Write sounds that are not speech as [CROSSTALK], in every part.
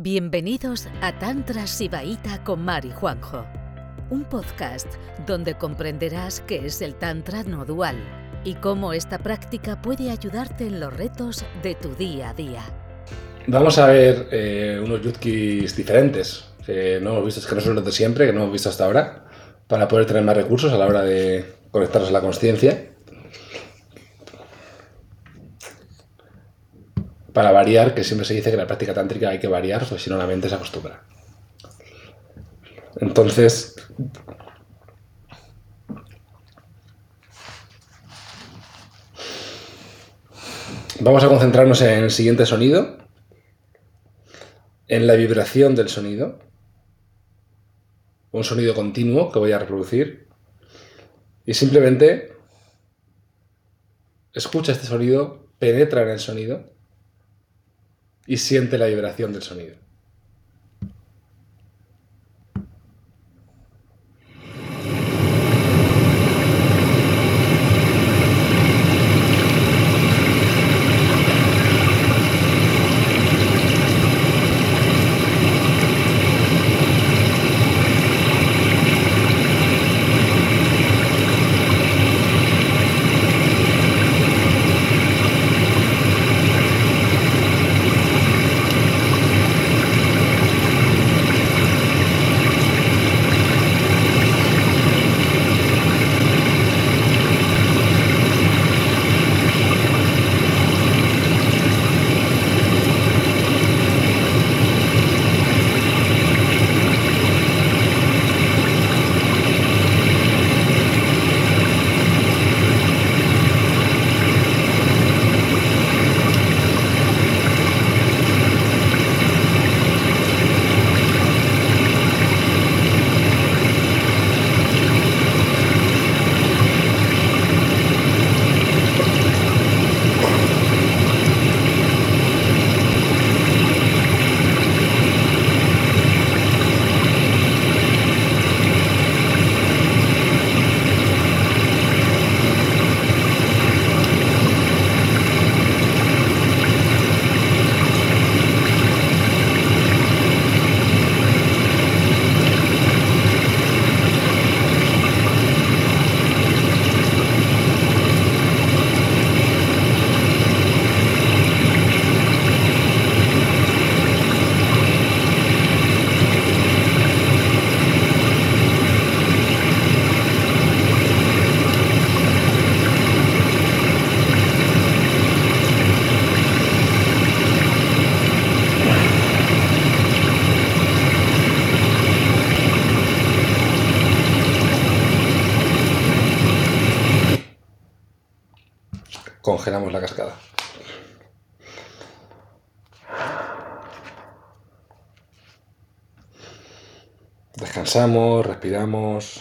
Bienvenidos a Tantra Sibaíta con Mari Juanjo, un podcast donde comprenderás qué es el Tantra no dual y cómo esta práctica puede ayudarte en los retos de tu día a día. Vamos a ver eh, unos yutkis diferentes que no hemos visto, que no son los de siempre, que no hemos visto hasta ahora, para poder tener más recursos a la hora de conectarnos a la conciencia. Para variar, que siempre se dice que la práctica tántrica hay que variar, pues si no la mente se acostumbra. Entonces, vamos a concentrarnos en el siguiente sonido, en la vibración del sonido, un sonido continuo que voy a reproducir, y simplemente escucha este sonido, penetra en el sonido, y siente la vibración del sonido. Descansamos, respiramos.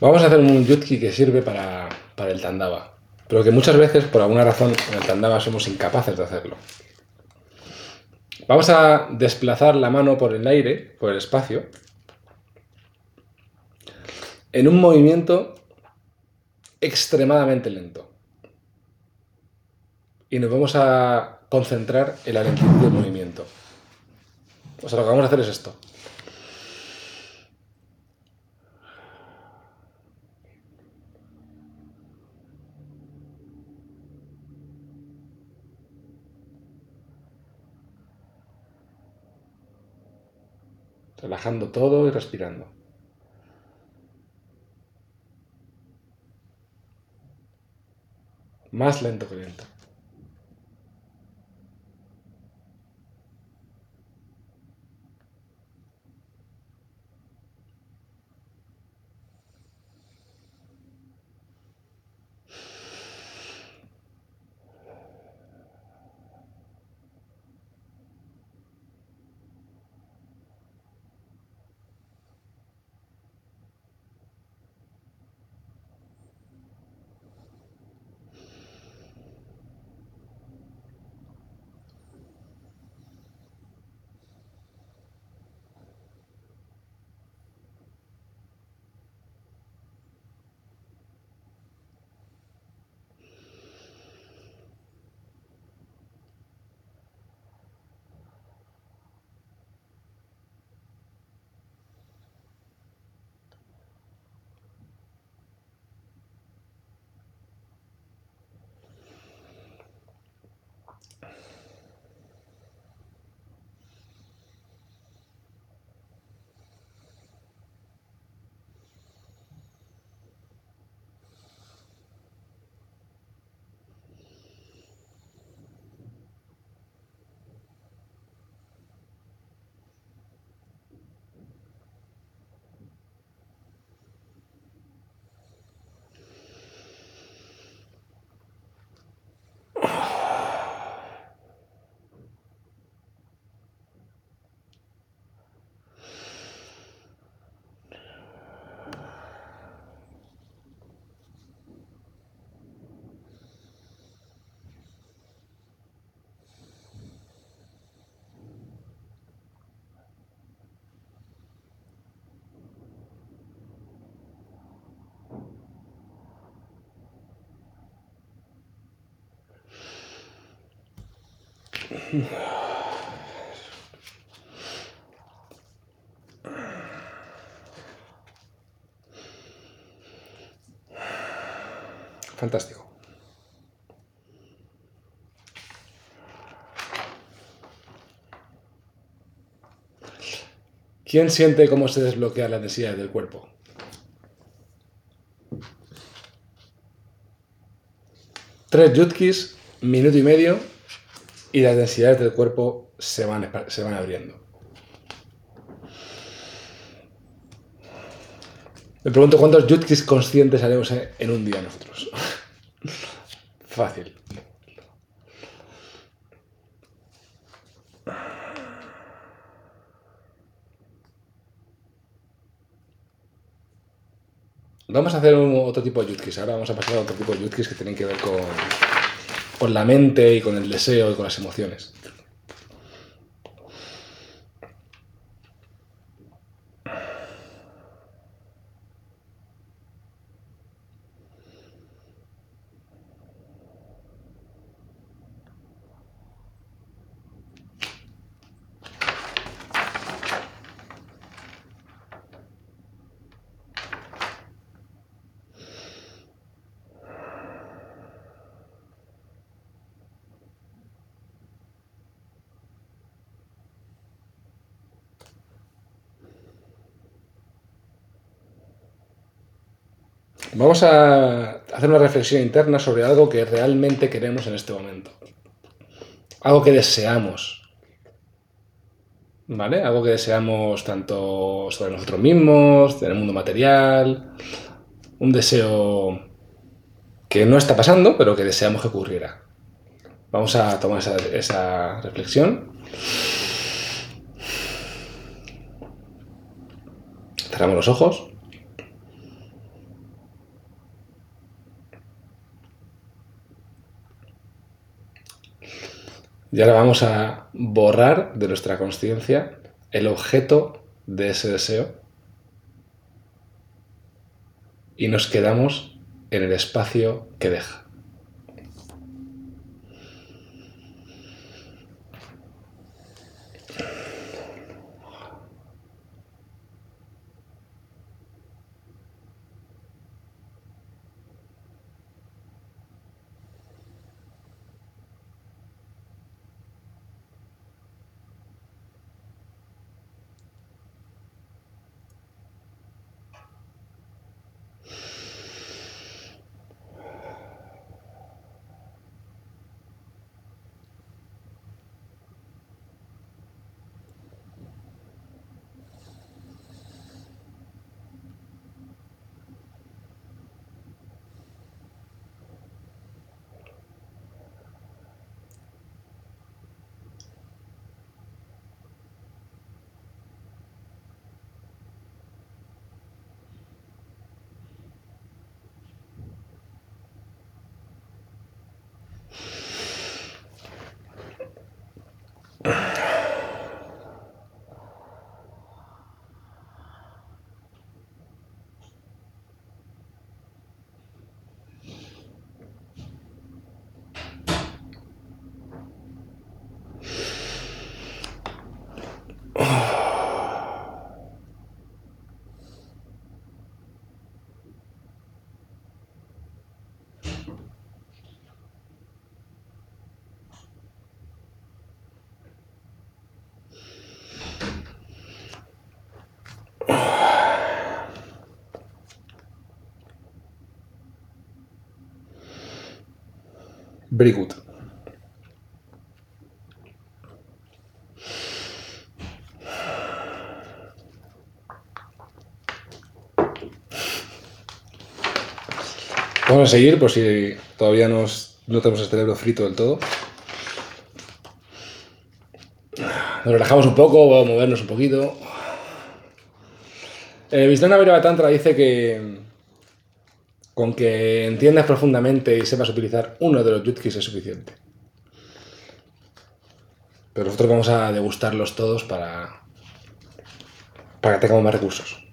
Vamos a hacer un yutki que sirve para, el tandava, pero que muchas veces, por alguna razón, en el tandava somos incapaces de hacerlo. Vamos a desplazar la mano por el aire, por el espacio, en un movimiento extremadamente lento. Y nos vamos a concentrar en la lentitud del movimiento. O sea, lo que vamos a hacer es esto. Relajando todo y respirando. Más lento que lento. Fantástico. ¿Quién siente cómo se desbloquea la necesidad del cuerpo? Tres yutkis, minuto y medio, y las densidades del cuerpo se van, se van abriendo. Me pregunto cuántos yutkis conscientes haremos en un día nosotros. [LAUGHS] Fácil. Vamos a hacer otro tipo de yutkis. Ahora vamos a pasar a otro tipo de yutkis que tienen que ver con, con la mente y con el deseo y con las emociones. Vamos a hacer una reflexión interna sobre algo que realmente queremos en este momento. Algo que deseamos. ¿Vale? Algo que deseamos tanto sobre nosotros mismos, en el mundo material. Un deseo que no está pasando, pero que deseamos que ocurriera. Vamos a tomar esa, esa reflexión. Cerramos los ojos. Y ahora vamos a borrar de nuestra conciencia el objeto de ese deseo y nos quedamos en el espacio que deja. Very good. Vamos a seguir por si todavía no tenemos el cerebro frito del todo. Nos relajamos un poco, vamos a movernos un poquito. Eh, Vishnana Tantra dice que con que entiendas profundamente y sepas utilizar uno de los yutkis es suficiente. Pero nosotros vamos a degustarlos todos para, para que tengamos más recursos.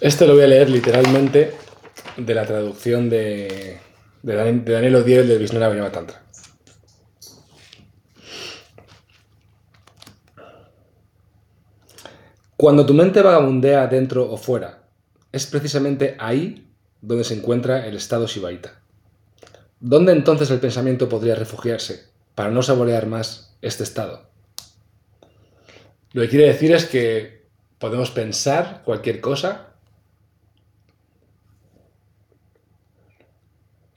Este lo voy a leer literalmente de la traducción de, de, Dan- de Daniel Odiel del Visnana Vajrayana Tantra. Cuando tu mente vagabundea dentro o fuera, es precisamente ahí donde se encuentra el estado Shivaita. ¿Dónde entonces el pensamiento podría refugiarse para no saborear más este estado? Lo que quiere decir es que podemos pensar cualquier cosa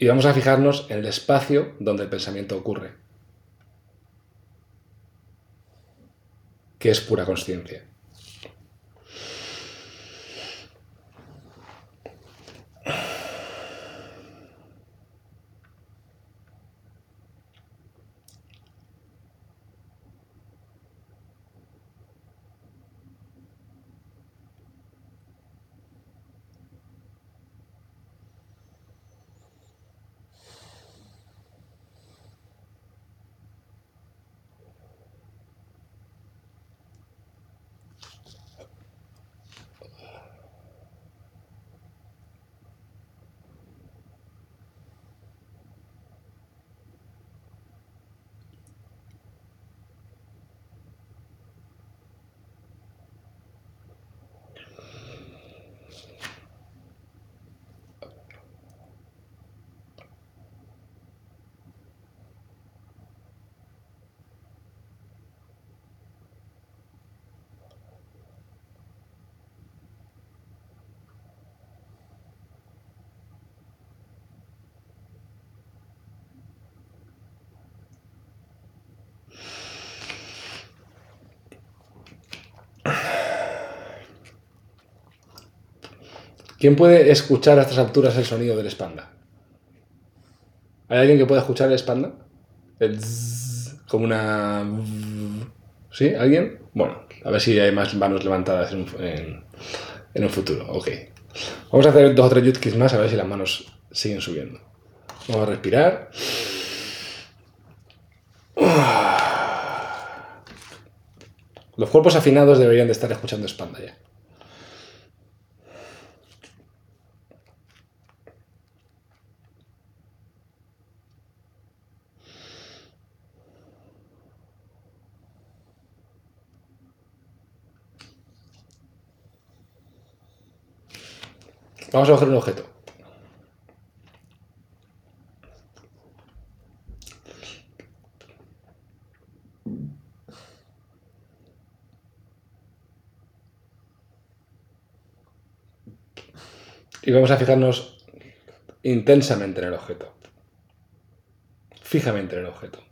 y vamos a fijarnos en el espacio donde el pensamiento ocurre, que es pura conciencia. ¿Quién puede escuchar a estas alturas el sonido del espanda? ¿Hay alguien que pueda escuchar el espanda? El como una... ¿Sí? ¿Alguien? Bueno, a ver si hay más manos levantadas en, un- en un futuro. Ok. Vamos a hacer dos o tres yutkis más a ver si las manos siguen subiendo. Vamos a respirar. Los cuerpos afinados deberían de estar escuchando espanda ya. Vamos a coger un objeto. Y vamos a fijarnos intensamente en el objeto. Fijamente en el objeto.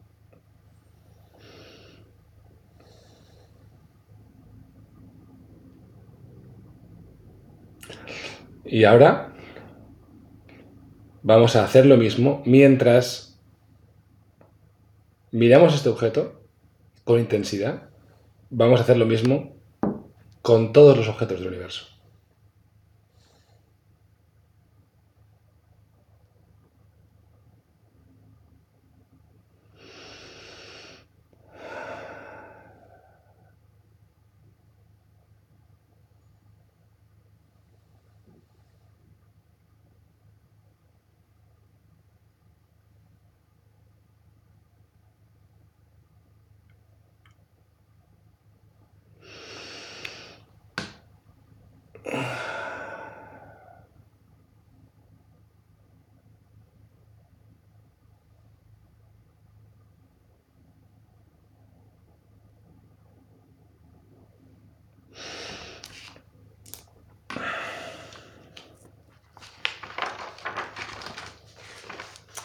Y ahora vamos a hacer lo mismo mientras miramos este objeto con intensidad. Vamos a hacer lo mismo con todos los objetos del universo.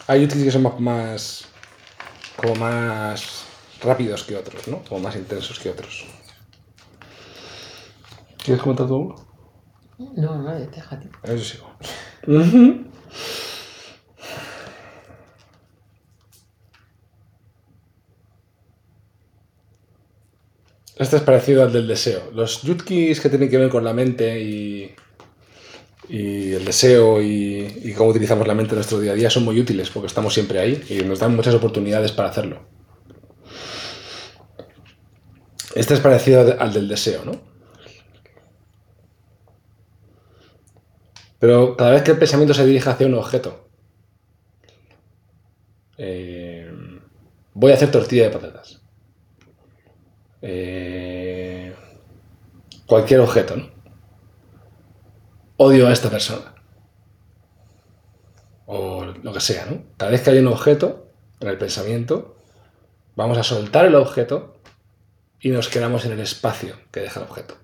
Hay útiles que son más, más- como más rápidos que otros, ¿no? Como más intensos que otros. ¿Quieres comentar tú uno? No, no, déjate. A ver si sigo. Este es parecido al del deseo. Los yutkis que tienen que ver con la mente y, y el deseo y, cómo utilizamos la mente en nuestro día a día son muy útiles porque estamos siempre ahí y nos dan muchas oportunidades para hacerlo. Este es parecido al al del deseo, ¿no? Pero cada vez que el pensamiento se dirige hacia un objeto, eh, voy a hacer tortilla de patatas. Eh, cualquier objeto, ¿no? Odio a esta persona. O lo que sea, ¿no? Cada vez que hay un objeto en el pensamiento, vamos a soltar el objeto y nos quedamos en el espacio que deja el objeto.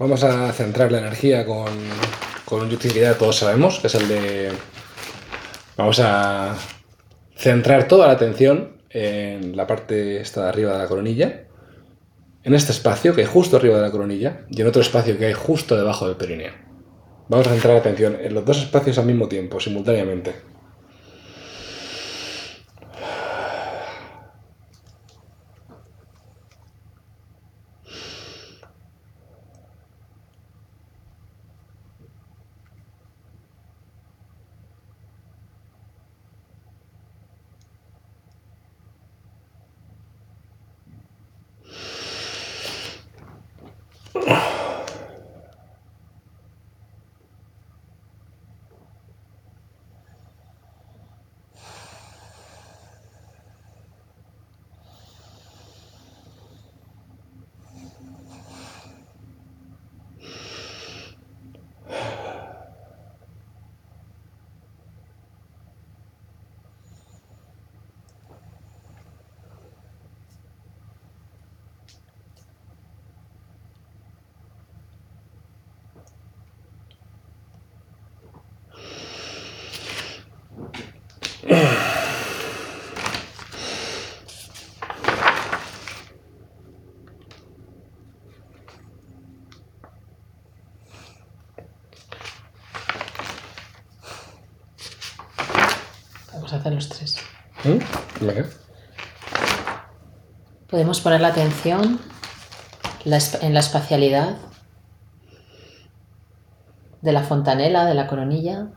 Vamos a centrar la energía con, con un yutin que ya todos sabemos, que es el de... Vamos a centrar toda la atención en la parte esta de arriba de la coronilla, en este espacio que hay justo arriba de la coronilla y en otro espacio que hay justo debajo del perineo. Vamos a centrar la atención en los dos espacios al mismo tiempo, simultáneamente. Los tres. ¿Mm? Podemos poner la atención en la espacialidad de la fontanela, de la coronilla,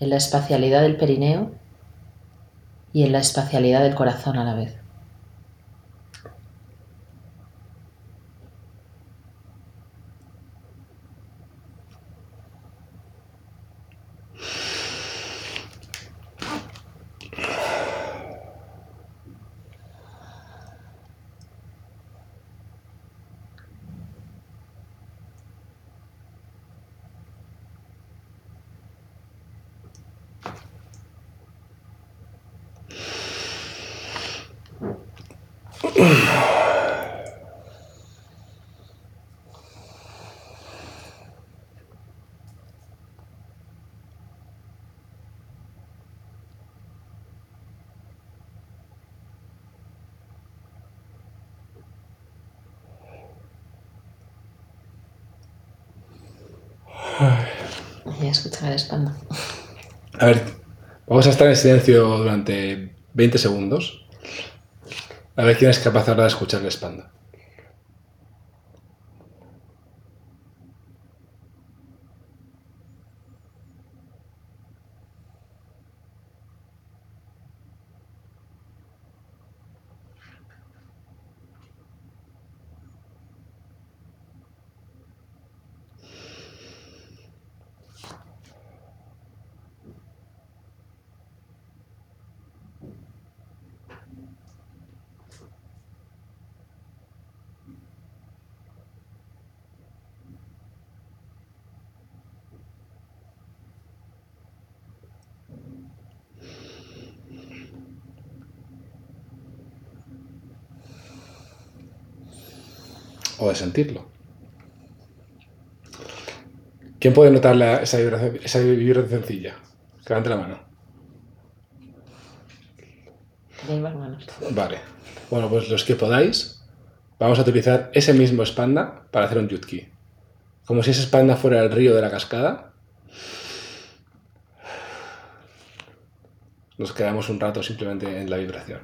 en la espacialidad del perineo y en la espacialidad del corazón a la vez. Y escucha la espalda. A ver, vamos a estar en silencio durante 20 segundos. A ver quién es capaz ahora de escuchar la espalda. O de sentirlo. ¿Quién puede notar la- esa, vibración, esa vibración sencilla? Que levante la mano. Manos. Vale. Bueno, pues los que podáis, vamos a utilizar ese mismo spanda para hacer un yutki. Como si ese spanda fuera el río de la cascada. Nos quedamos un rato simplemente en la vibración.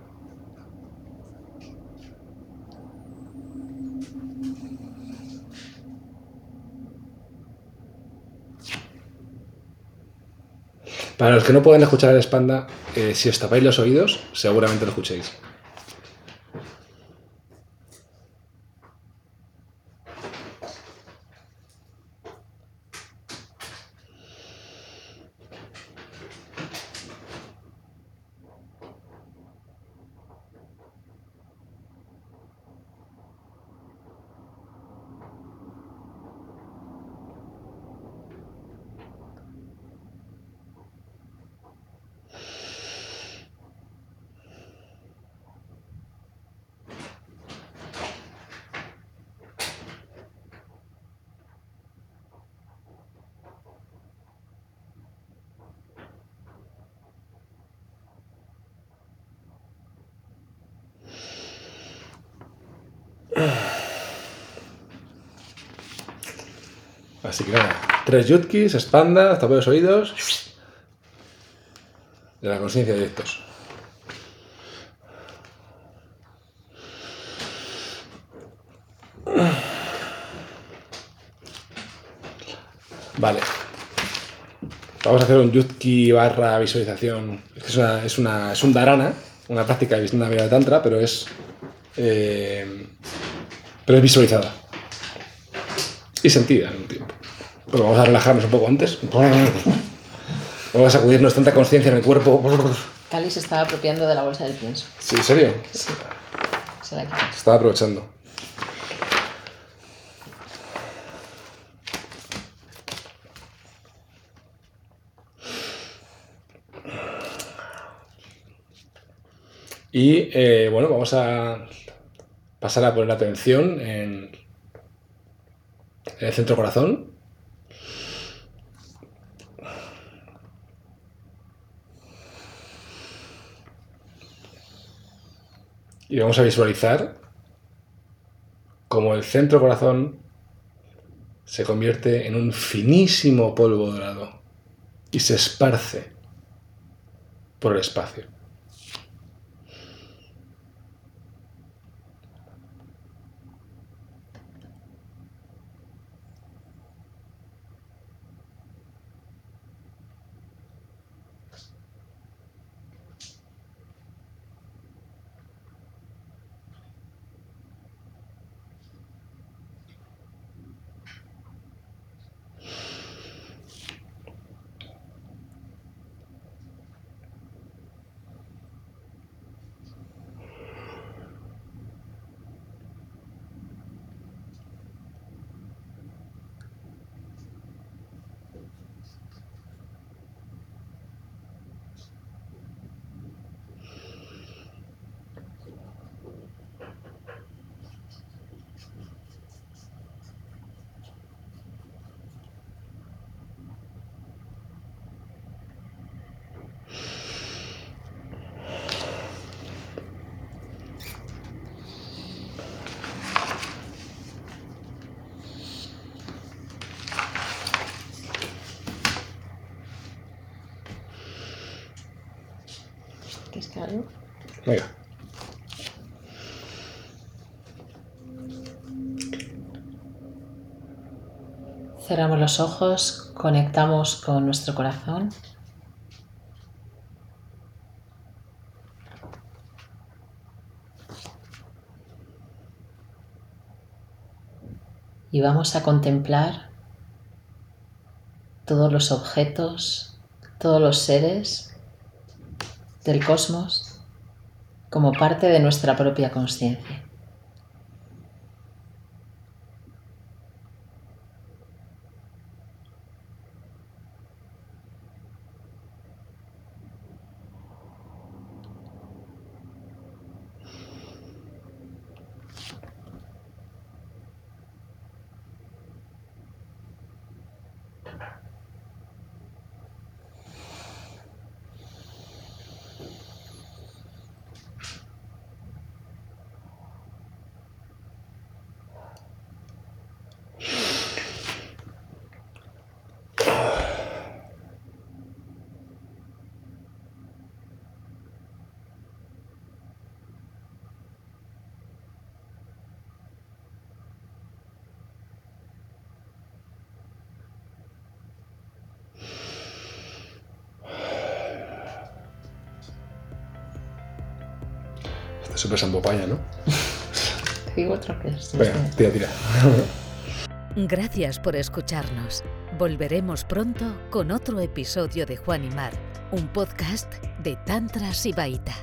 Para los que no pueden escuchar el spanda, eh, si os tapáis los oídos, seguramente lo escuchéis. Así que nada, tres yutkis, espanda, tapad los oídos. De la conciencia directos. Vale. Vamos a hacer un yutki barra visualización. Es, una, es, una- es un dharana, una práctica de Vishnu Veda Tantra, pero es. eh, pero es visualizada y sentida en un tiempo. Pero vamos a relajarnos un poco antes. [LAUGHS] Vamos a sacudirnos tanta conciencia en el cuerpo. Cali se estaba apropiando de la bolsa del pienso. Sí, ¿en serio? Se la. Se estaba aprovechando. Y eh, bueno, vamos a pasar a poner atención en, en el centro corazón. Y vamos a visualizar cómo el centro corazón se convierte en un finísimo polvo dorado y se esparce por el espacio. Cerramos los ojos, conectamos con nuestro corazón. Y vamos a contemplar todos los objetos, todos los seres del cosmos como parte de nuestra propia conciencia. Super Sambopaya, ¿no? [LAUGHS] Te digo que es. Venga, tira, tira. Gracias por escucharnos. Volveremos pronto con otro episodio de Juan y Mar, un podcast de Tantra Sibaita.